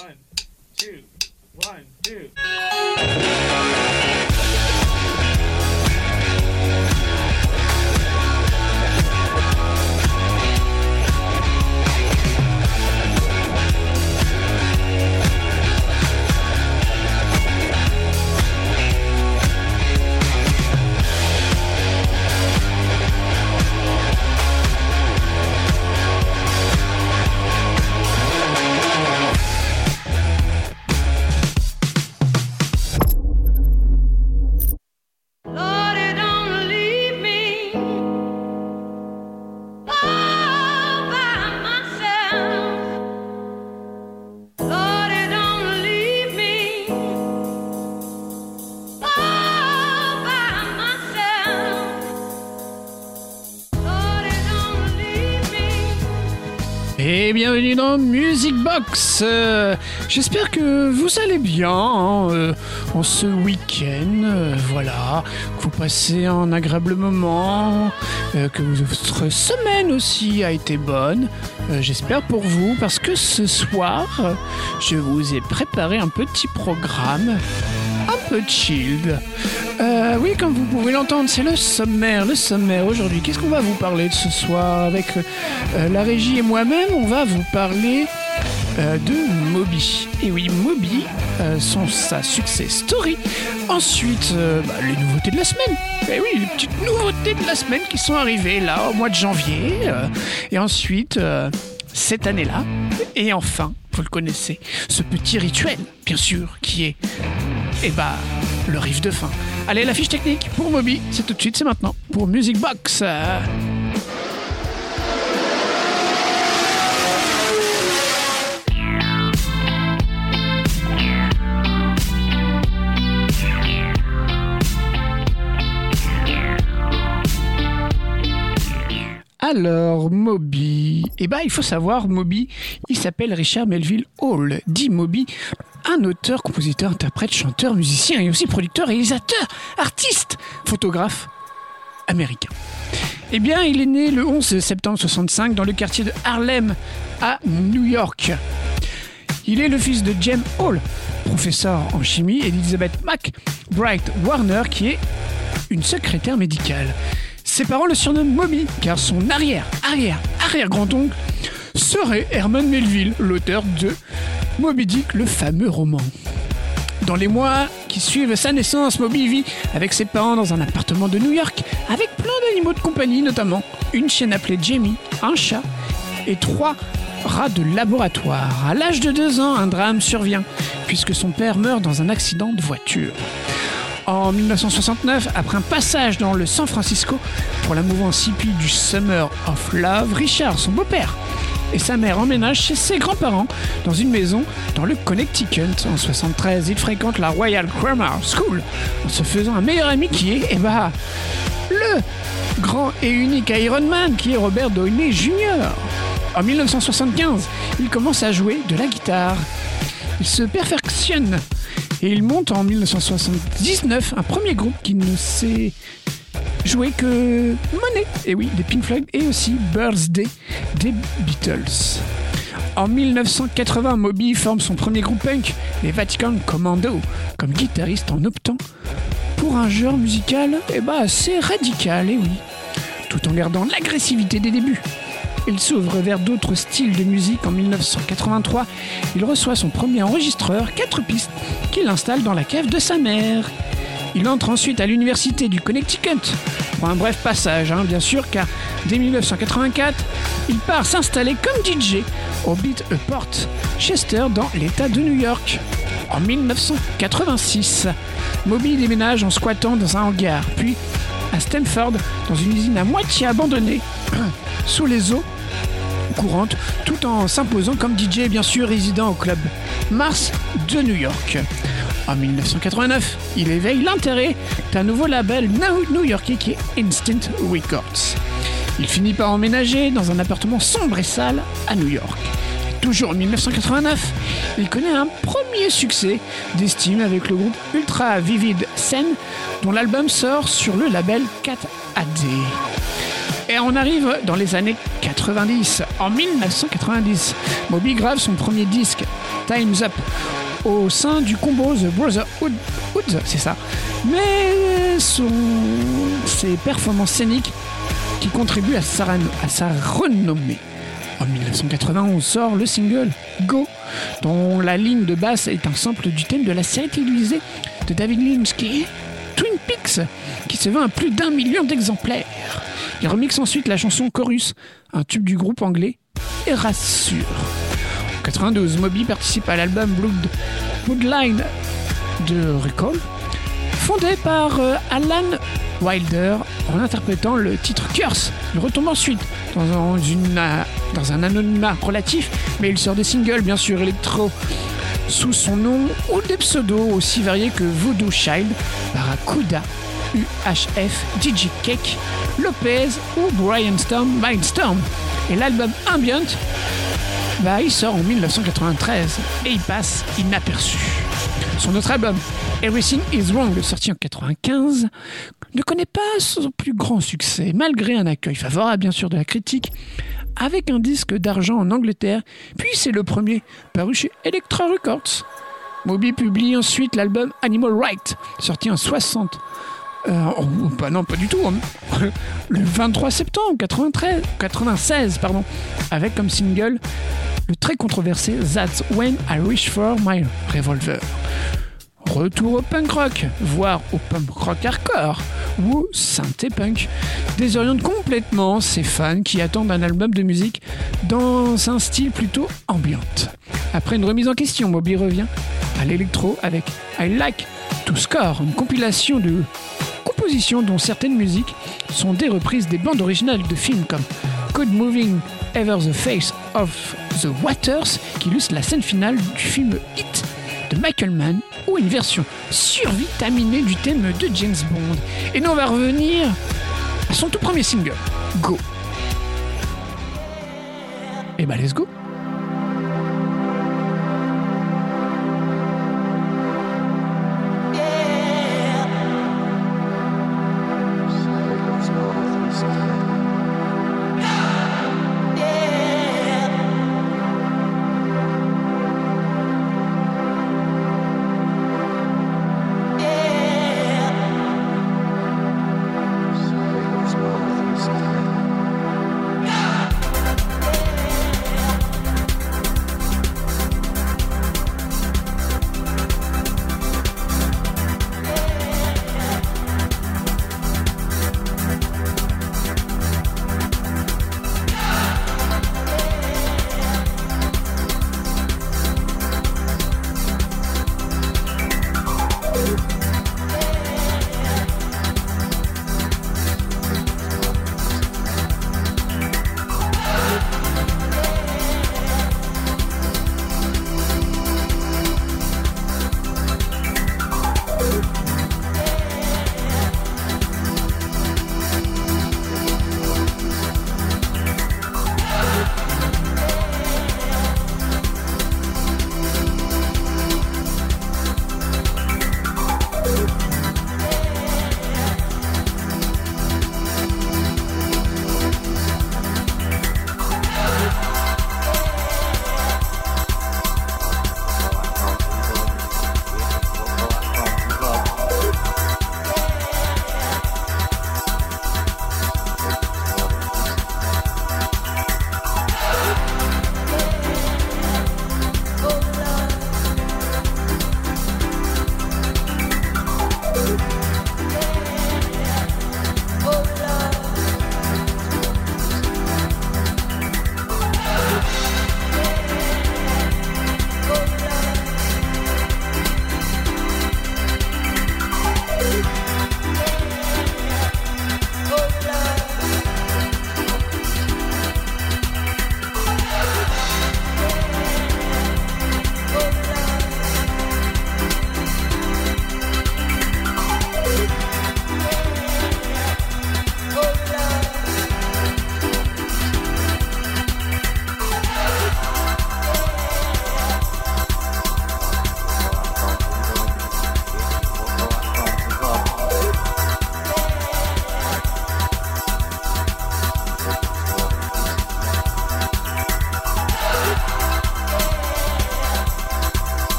One, two, one, two. Dans Music Box. Euh, J'espère que vous allez bien hein, euh, en ce week-end. euh, voilà, que vous passez un agréable moment, que votre semaine aussi a été bonne. J'espère pour vous parce que ce soir, je vous ai préparé un petit programme peu chilled. Euh, oui, comme vous pouvez l'entendre, c'est le sommaire. Le sommaire aujourd'hui. Qu'est-ce qu'on va vous parler de ce soir avec euh, la régie et moi-même? On va vous parler euh, de Moby. Et oui, Moby, son, sa success story. Ensuite, bah, les nouveautés de la semaine. Et oui, les petites nouveautés de la semaine qui sont arrivées là au mois de janvier. et ensuite, cette année-là. Et enfin, vous le connaissez, ce petit rituel, bien sûr, qui est et bah, le riff de fin. Allez, la fiche technique pour Moby, c'est tout de suite, c'est maintenant. Pour Music Box. Alors, Moby. Eh ben, il faut savoir, Moby, il s'appelle Richard Melville Hall, dit Moby, un auteur, compositeur, interprète, chanteur, musicien et aussi producteur, réalisateur, artiste, photographe américain. Eh bien, il est né le 11 septembre 65 dans le quartier de Harlem, à New York. Il est le fils de James Hall, professeur en chimie, et d'Elizabeth McBride Warner, qui est une secrétaire médicale. Ses parents le surnomment Moby, car son arrière, arrière, arrière-grand-oncle serait Herman Melville, l'auteur de Moby Dick, le fameux roman. Dans les mois qui suivent sa naissance, Moby vit avec ses parents dans un appartement de New York, avec plein d'animaux de compagnie, notamment une chienne appelée Jamie, un chat et trois rats de laboratoire. À l'âge de deux ans, un drame survient, puisque son père meurt dans un accident de voiture. En 1969, après un passage dans le San Francisco pour la mouvance hippie du Summer of Love, Richard, son beau-père, et sa mère emménagent chez ses grands-parents dans une maison dans le Connecticut. En 73, il fréquente la Royal Grammar School en se faisant un meilleur ami qui est, eh bah, le grand et unique Iron Man qui est Robert Downey Jr. En 1975, il commence à jouer de la guitare. Il se perfectionne et il monte en 1979 un premier groupe qui ne sait jouer que Money, et oui, des Pink Floyd et aussi Birthday des Beatles. En 1980, Moby forme son premier groupe punk, les Vatican Commando, comme guitariste en optant pour un genre musical eh ben, assez radical, et oui, tout en gardant l'agressivité des débuts. Il s'ouvre vers d'autres styles de musique en 1983. Il reçoit son premier enregistreur, 4 pistes, qu'il installe dans la cave de sa mère. Il entre ensuite à l'université du Connecticut, pour un bref passage, hein, bien sûr, car dès 1984, il part s'installer comme DJ au Beat a Port Chester dans l'État de New York. En 1986, Moby déménage en squattant dans un hangar, puis à Stanford, dans une usine à moitié abandonnée, sous les eaux courantes, tout en s'imposant comme DJ bien sûr résident au club Mars de New York. En 1989, il éveille l'intérêt d'un nouveau label new-yorkais qui est Instant Records. Il finit par emménager dans un appartement sombre et sale à New York. Toujours en 1989, il connaît un premier succès d'estime avec le groupe Ultra Vivid Scène, dont l'album sort sur le label 4AD. Et on arrive dans les années 90. En 1990, Moby grave son premier disque, Time's Up au sein du combo The Brotherhood, Hood, c'est ça. Mais ses performances scéniques qui contribuent à sa, renommée. En 1991 sort le single Go, dont la ligne de basse est un sample du thème de la série télévisée de David Lynch Twin Peaks, qui se vend à plus d'un million d'exemplaires. Il remixe ensuite la chanson Chorus, un tube du groupe anglais Erasure. En 92, Moby participe à l'album Blood, Bloodline de Recall, fondé par euh, Alan Wilder en interprétant le titre Curse. Il retombe ensuite euh, dans un anonymat relatif, mais il sort des singles, bien sûr, électro, sous son nom ou des pseudos aussi variés que Voodoo Child, Barracuda, UHF, DJ Cake, Lopez ou Brian Storm, Mindstorm. Et l'album Ambient, bah, il sort en 1993 et il passe inaperçu. Son autre album, Everything is Wrong, sorti en 95, ne connaît pas son plus grand succès, malgré un accueil favorable bien sûr de la critique, avec un disque d'argent en Angleterre, puis c'est le premier paru chez Elektra Records. Moby publie ensuite l'album Animal Right, sorti en 60. Euh, oh, non, pas du tout. hein. Le 23 septembre 93, 96, pardon, avec comme single le très controversé That's When I Reach for My Revolver. Retour au punk rock, voire au punk rock hardcore ou synthé punk, désoriente complètement ces fans qui attendent un album de musique dans un style plutôt ambiante. Après une remise en question, Moby revient à l'électro avec I Like to Score, une compilation de dont certaines musiques sont des reprises des bandes originales de films comme Code Moving Ever the Face of the Waters, qui illustre la scène finale du film Hit de Michael Mann, ou une version survitaminée du thème de James Bond. Et nous on va revenir à son tout premier single, Go. Et bah let's go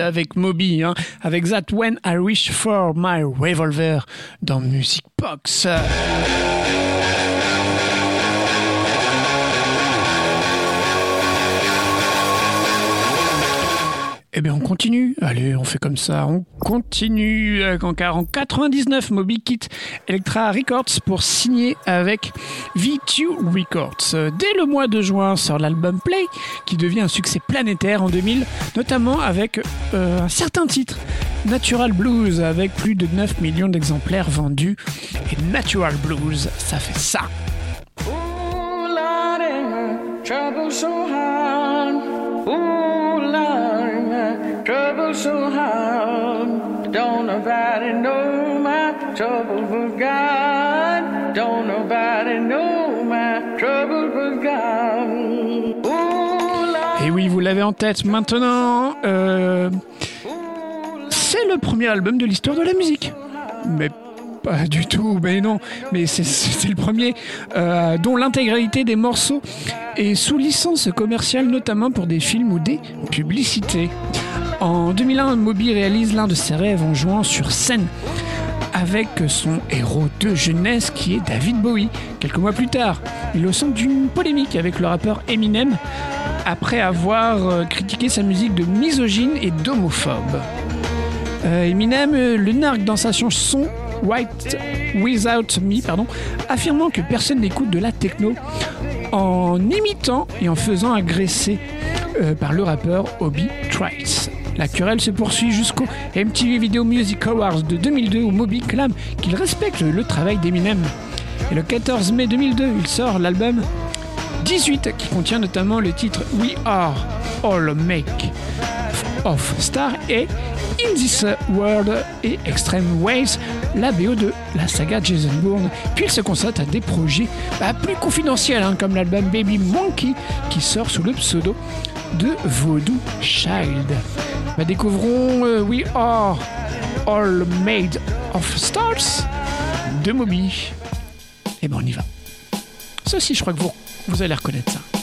avec Moby, hein, avec That When I Reach for My Revolver dans Music Box. Eh bien, on continue. Allez, on fait comme ça. On continue. euh, car en 99, Moby quitte Electra Records pour signer avec V2 Records. Euh, Dès le mois de juin sort l'album Play, qui devient un succès planétaire en 2000, notamment avec euh, un certain titre, Natural Blues, avec plus de 9 millions d'exemplaires vendus. Et Natural Blues, ça fait ça. Trouble so hard. Don't nobody know my trouble but God. Don't nobody know my trouble but God. Et oui, vous l'avez en tête maintenant. euh, c'est le premier album de l'histoire de la musique. Mais pas du tout, mais non. Mais c'est- c'est le premier euh, dont l'intégralité des morceaux est sous licence commerciale, notamment pour des films ou des publicités. En 2001, Moby réalise l'un de ses rêves en jouant sur scène avec son héros de jeunesse qui est David Bowie. Quelques mois plus tard, il est au centre d'une polémique avec le rappeur Eminem après avoir euh, critiqué sa musique de misogyne et d'homophobe. Euh, Eminem euh, le nargue dans sa chanson White Without Me, affirmant que personne n'écoute de la techno en imitant et en faisant agresser par le rappeur Obi Trice. La querelle se poursuit jusqu'au MTV Video Music Awards de 2002 où Moby clame qu'il respecte le travail d'Eminem. Et le 14 mai 2002, il sort l'album 18 qui contient notamment le titre We Are All Make of Star et In This World et Extreme Ways, la BO de la saga Jason Bourne. Puis il se constate à des projets bah, plus confidentiels, hein, comme l'album Baby Monkey qui sort sous le pseudo de Voodoo Child. Bah, découvrons euh, We Are All Made of Stars de Moby. Et ben on y va. Aussi, je crois que vous, vous allez reconnaître ça.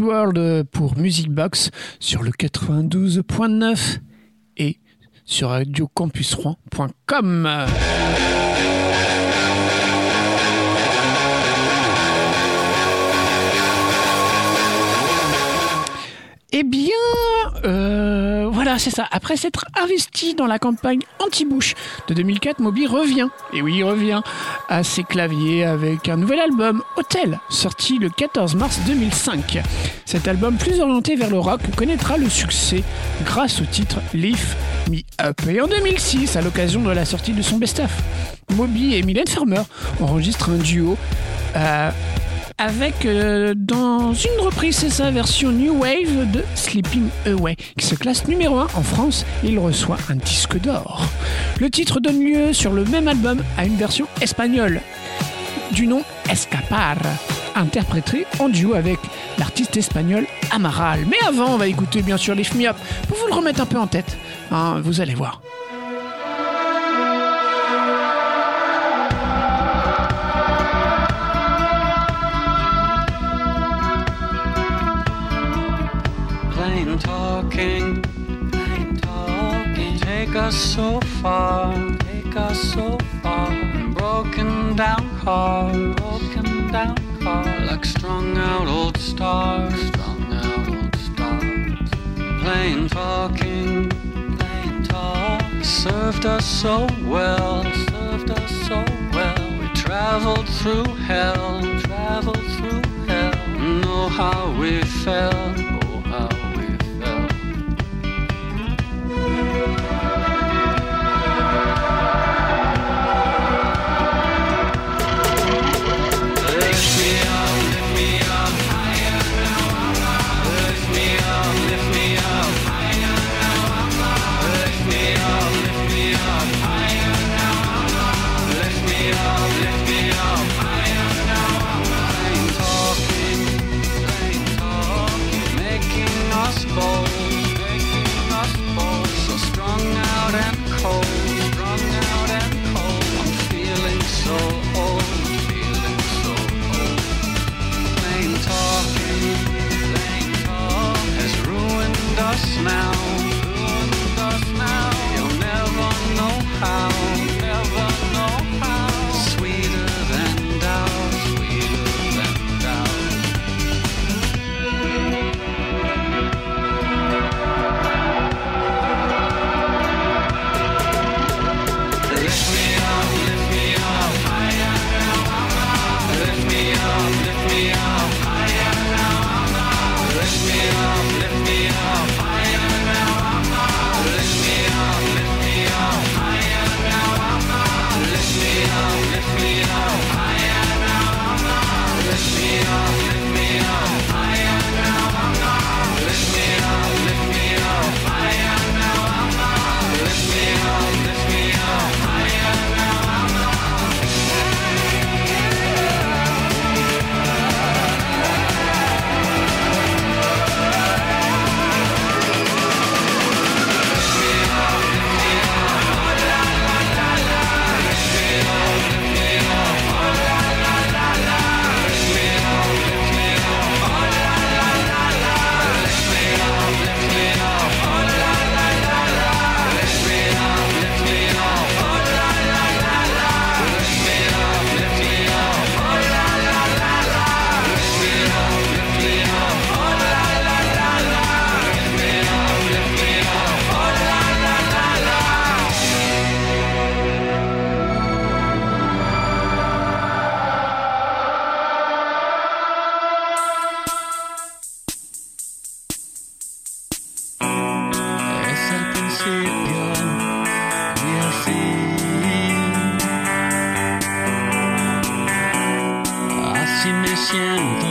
World pour Music Box sur le 92.9 et sur radiocampusrouen.com. Eh bien, euh, voilà, c'est ça. Après s'être investi dans la campagne anti-Bush de 2004, Moby revient, et oui, revient, à ses claviers avec un nouvel album, Hotel, sorti le 14 mars 2005. Cet album, plus orienté vers le rock, connaîtra le succès grâce au titre Lift Me Up. Et en 2006, à l'occasion de la sortie de son best-of, Moby et Mylène Farmer enregistrent un duo. euh, avec euh, dans une reprise, c'est sa version New Wave de Sleeping Away, qui se classe numéro 1 en France et il reçoit un disque d'or. Le titre donne lieu sur le même album à une version espagnole du nom Escapar, interprétée en duo avec l'artiste espagnol Amaral. Mais avant, on va écouter bien sûr Me Up pour vous le remettre un peu en tête. Hein, vous allez voir. Us so far, take us so far. Broken down car, broken down car. Like strung out old stars, strung out old stars. Plain talking, plain talk. Served us so well, served us so well. We traveled through hell, traveled through hell. Know how we felt, oh how we felt. 天地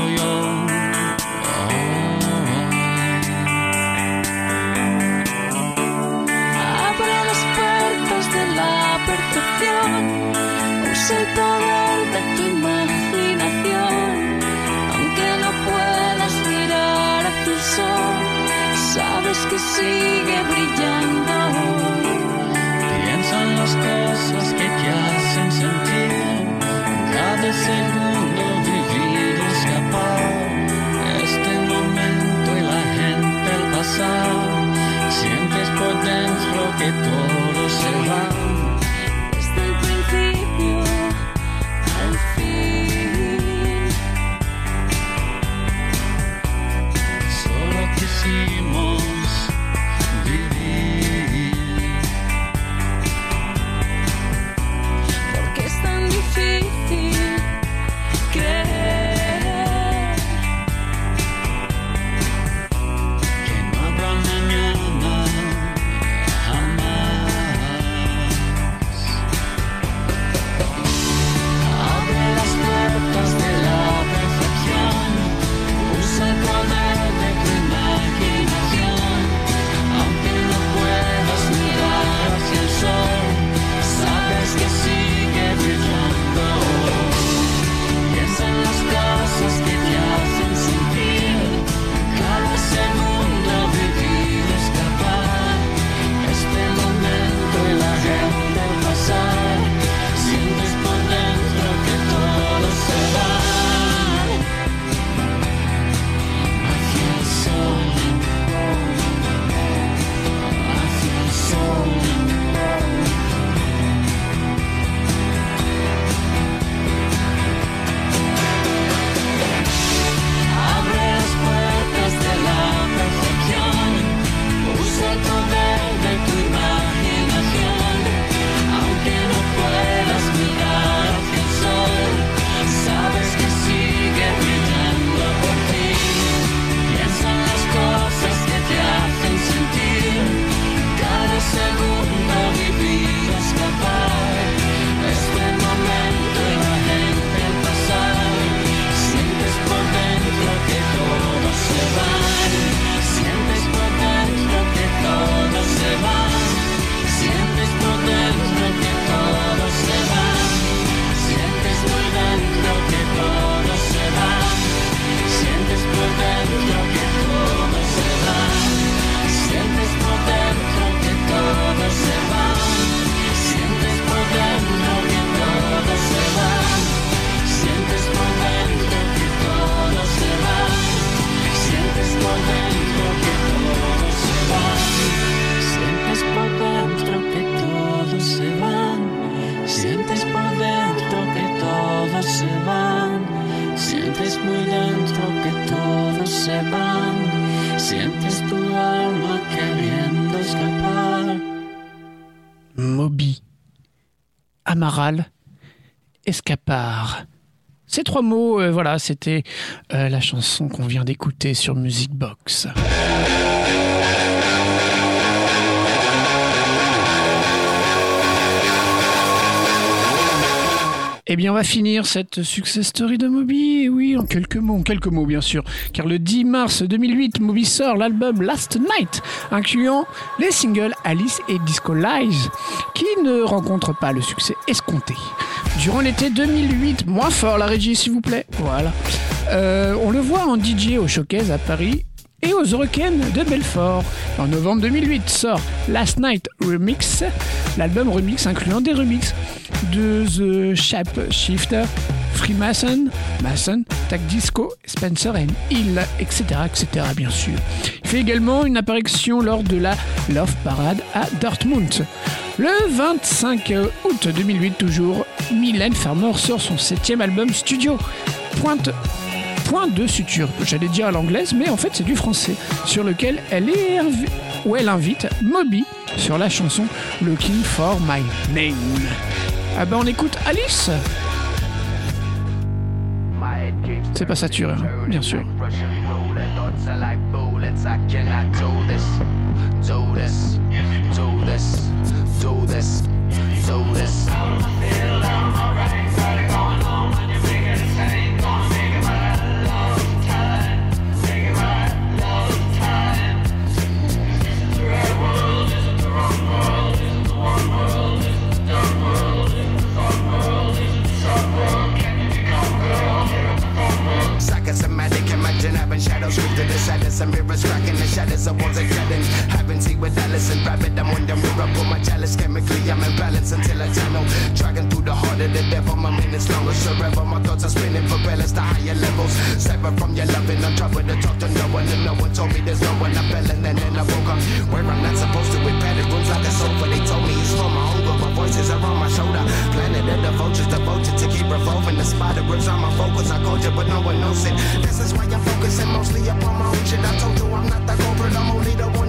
que todo se va. Amaral, Escapar. Ces trois mots, euh, voilà, c'était euh, la chanson qu'on vient d'écouter sur Music Box. Eh bien, on va finir cette success story de Moby, et oui, en quelques mots, en quelques mots bien sûr, car le 10 mars 2008, Moby sort l'album Last Night, incluant les singles Alice et Disco Lies, qui ne rencontrent pas le succès escompté. Durant l'été 2008, moins fort la régie s'il vous plaît, voilà. Euh, on le voit en DJ au Showcase à Paris et aux Eurocaines de Belfort. En novembre 2008 sort Last Night Remix, l'album remix incluant des remixes de The Shape Shifter, Freemason, Mason, Tag Disco, Spencer and Hill, etc., etc. bien sûr. Il fait également une apparition lors de la Love Parade à Dortmund. Le 25 août 2008 toujours, Mylène Farmer sort son septième album studio. Pointe point de suture, j'allais dire à l'anglaise, mais en fait c'est du français, sur lequel elle elle invite Moby sur la chanson Looking for My Name. Ah ben on écoute Alice C'est pas saturé, hein, bien sûr. The shadows and mirrors cracking the shadows of walls are curtains with Alice and rabbit. I'm on the mirror, put my chalice chemically. I'm in balance until I channel. Dragging through the heart of the devil, my minutes longer. Forever, my thoughts are spinning for balance to higher levels. Separate from your loving, I'm trying to talk to no one. And no one told me there's no one. I fell and then I woke up. Where I'm not supposed to, with padded rooms like a sofa. They told me it's for my hunger. My voices are on my shoulder. Planet of the vultures, devoted to keep revolving. The spider ribs on my focus. I called you, but no one knows it. This is why I'm focusing mostly upon my own shit. I told you I'm not that culprit, I'm only the one.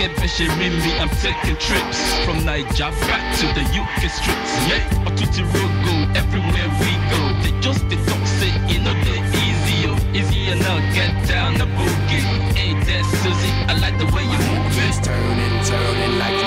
get fishy me, I'm taking trips from Niger back to the UK streets. Yeah, or to Tirogo, everywhere we go. They just they don't say, you know they easy, yo, easy and now get down the boogie. Hey, there, Susie, I like the way you move it. It's turning, turning like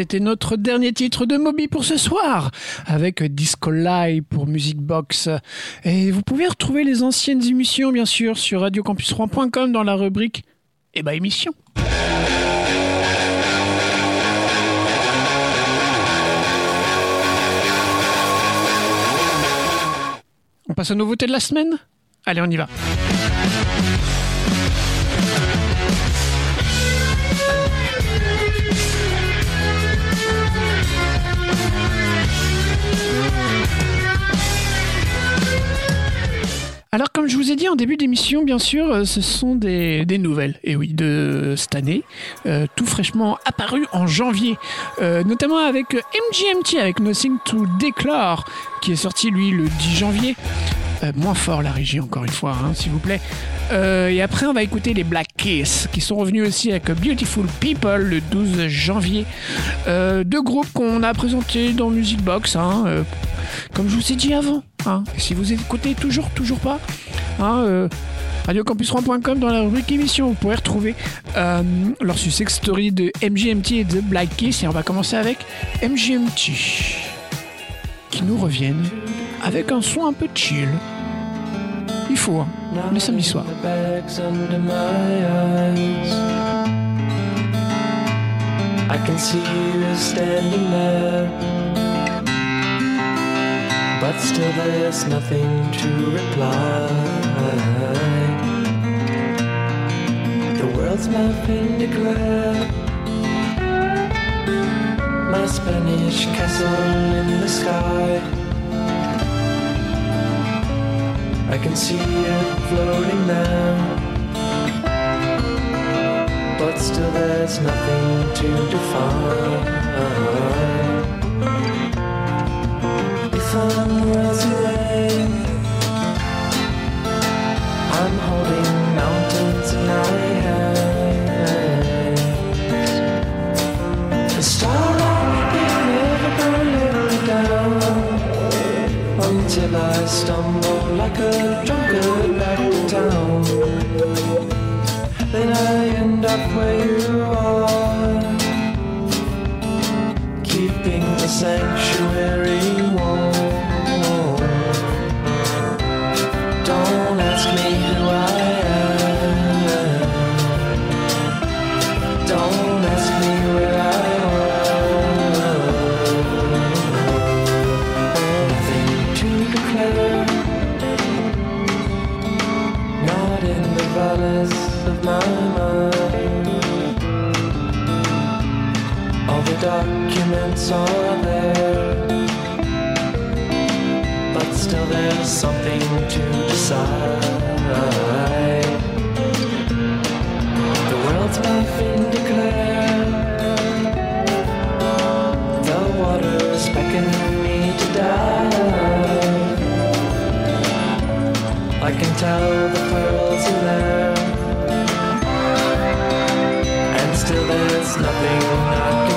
c'était notre dernier titre de Moby pour ce soir, avec Disco Live pour Music Box. Et vous pouvez retrouver les anciennes émissions, bien sûr, sur radiocampus3.com dans la rubrique Eh ben émission. On passe aux nouveautés de la semaine? Allez, on y va. Alors, comme je vous ai dit en début d'émission, bien sûr, euh, ce sont des, nouvelles, et oui, de cette année, euh, tout fraîchement apparu en janvier, euh, notamment avec euh, MGMT, avec Nothing to Declare, qui est sorti, lui, le 10 janvier. Moins fort la régie, encore une fois, hein, s'il vous plaît. Euh, et après, on va écouter les Black Kiss, qui sont revenus aussi avec Beautiful People le 12 janvier. Euh, deux groupes qu'on a présentés dans Music Box, hein, euh, comme je vous ai dit avant. hein. Si vous écoutez toujours, toujours pas, hein, euh, radiocampus3.com dans la rubrique émission, vous pourrez retrouver leur success story de MGMT et de Black Kiss. Et on va commencer avec MGMT, qui nous reviennent avec un son un peu chill. Il faut, hein, le samedi soir. The bags under my eyes. I can see you standing there. But still, there's nothing to reply. The world's my Declare. My Spanish castle in the sky. I can see it floating there. But still, there's nothing to define. If I'm worlds away, I'm holding until I stumble like a drunkard back to town. Then I end up where you are, keeping the sanctuary documents are there. But still there's something to decide. The world's my declare. The water's beckoning me to dive. I can tell the pearls are there. And still there's nothing I can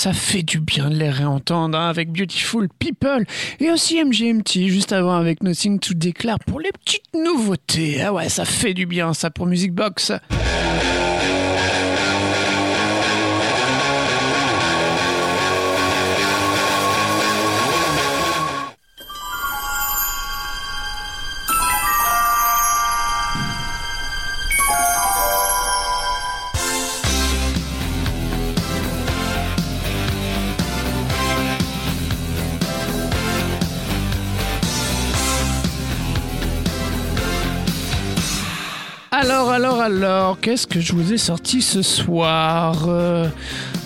ça fait du bien de les réentendre hein, avec Beautiful People et aussi MGMT juste avant avec Nothing to Declare pour les petites nouveautés. Ah ouais, ça fait du bien ça pour Music Box. Alors, alors, alors, qu'est-ce que je vous ai sorti ce soir Euh,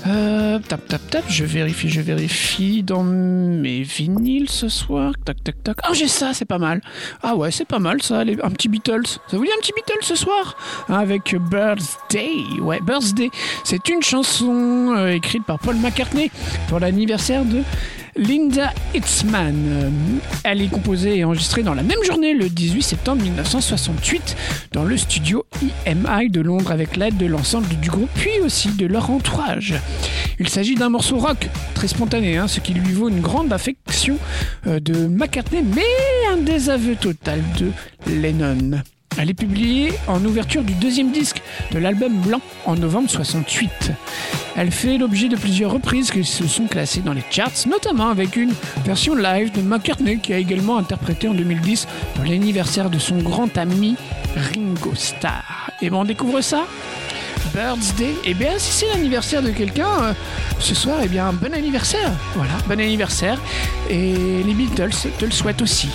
euh, Tap, tap, tap, je vérifie, je vérifie dans mes vinyles ce soir. Tac, tac, tac. Ah, j'ai ça, c'est pas mal. Ah ouais, c'est pas mal ça, un petit Beatles. Ça vous dit un petit Beatles ce soir Hein, Avec Birthday. Ouais, Birthday. C'est une chanson euh, écrite par Paul McCartney pour l'anniversaire de Linda Hitzman. Euh, Elle est composée et enregistrée dans la même journée, le 18 septembre 1968, dans le studio EMI de Londres avec l'aide de l'ensemble du groupe, puis aussi de leur entourage. Il s'agit d'un morceau rock très spontané, hein, ce qui lui vaut une grande affection euh, de McCartney, mais un désaveu total de Lennon. Elle est publiée en ouverture du deuxième disque de l'album Blanc en novembre 68. Elle fait l'objet de plusieurs reprises qui se sont classées dans les charts, notamment avec une version live de McCartney qui a également interprété en 2010 pour l'anniversaire de son grand ami Ringo Starr. Et bon, on découvre ça Birthday. Eh bien, si c'est l'anniversaire de quelqu'un euh, ce soir, eh bien, bon anniversaire. Voilà, bon anniversaire. Et les Beatles te le souhaitent aussi.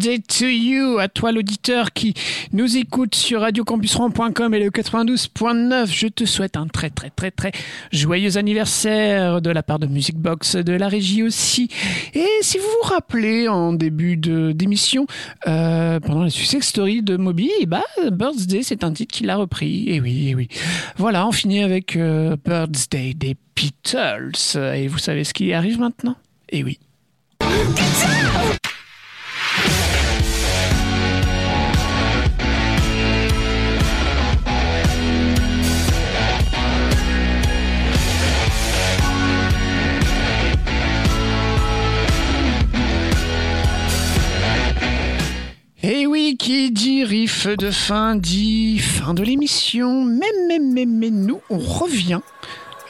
Birthday to you à toi l'auditeur qui nous écoute sur radiocampusron.com et le 92.9. Je te souhaite un très très très très joyeux anniversaire de la part de Music Box, de la régie aussi. Et si vous vous rappelez en début de d'émission, euh, pendant la success story de Moby, eh bah, Birthday c'est un titre qu'il a repris. Et oui, et oui. Voilà, on finit avec euh, Birthday des Beatles. Et vous savez ce qui arrive maintenant? Et oui. Qui dit riff de fin dit fin de l'émission. Mais, mais, mais, mais nous, on revient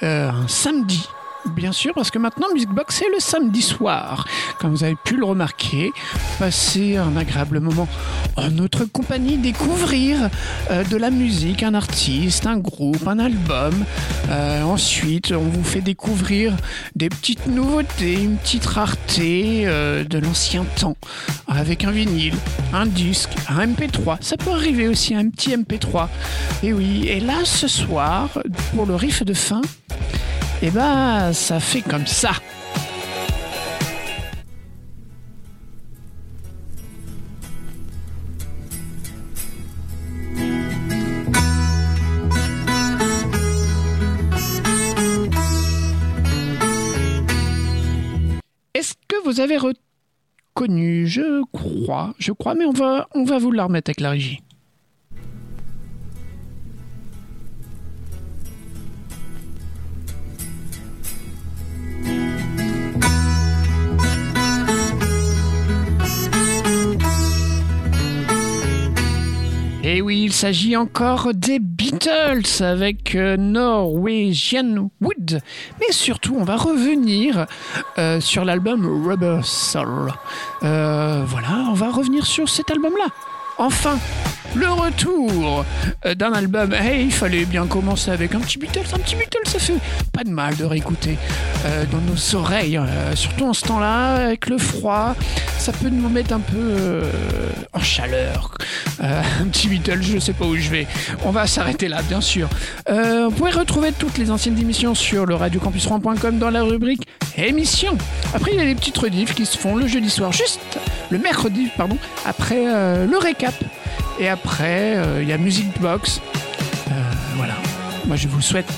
euh, un samedi. Bien sûr, parce que maintenant Music Box c'est le samedi soir. Comme vous avez pu le remarquer, passer un agréable moment en notre compagnie, découvrir euh, de la musique, un artiste, un groupe, un album. Euh, ensuite, on vous fait découvrir des petites nouveautés, une petite rareté euh, de l'ancien temps, avec un vinyle, un disque, un MP3. Ça peut arriver aussi un petit MP3. Et oui, et là ce soir, pour le riff de fin, et bah, ça fait comme ça. Est-ce que vous avez reconnu? Je crois, je crois, mais on va, on va vous la remettre avec la régie. Il s'agit encore des Beatles avec euh, Norwegian Wood. Mais surtout, on va revenir euh, sur l'album Rubber Soul. Euh, voilà, on va revenir sur cet album-là. Enfin, le retour euh, d'un album. Hey, il fallait bien commencer avec un petit Beatles. Un petit Beatles, ça fait pas de mal de réécouter euh, dans nos oreilles. euh, surtout en ce temps-là, avec le froid, ça peut nous mettre un peu en chaleur. Un petit Beatles, je sais pas où je vais. On va s'arrêter là, bien sûr. Vous pouvez retrouver toutes les anciennes émissions sur le radiocampus.com dans la rubrique émissions. Après, il y a des petites rediffs qui se font le jeudi soir, juste le mercredi, pardon, après le récap. Et après, euh, il y a Music Box. Euh, voilà. Moi, je vous souhaite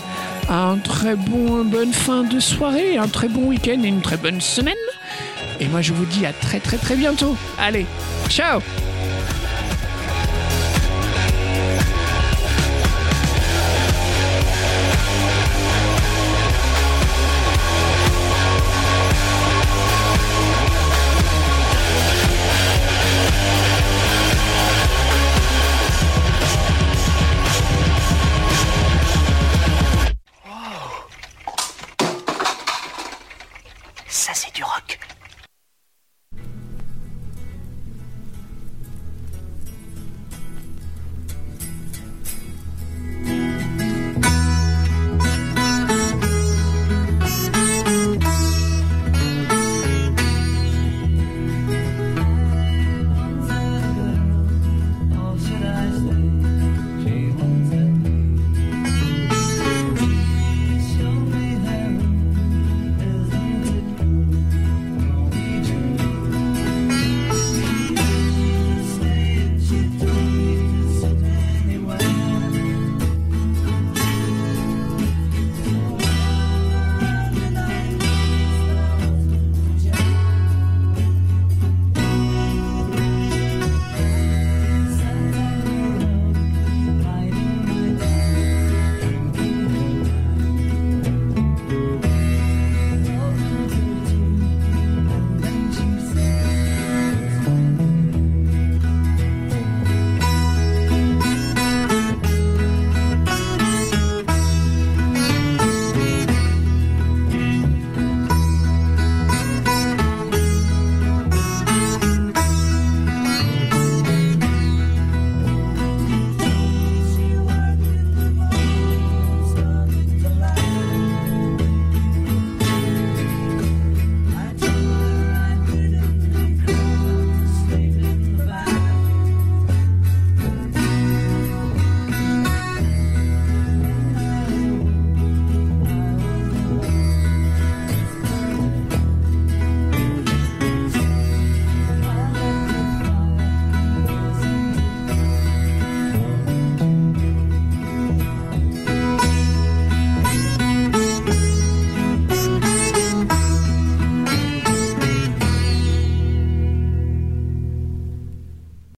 un très bon, bonne fin de soirée, un très bon week-end et une très bonne semaine. Et moi, je vous dis à très, très, très bientôt. Allez, ciao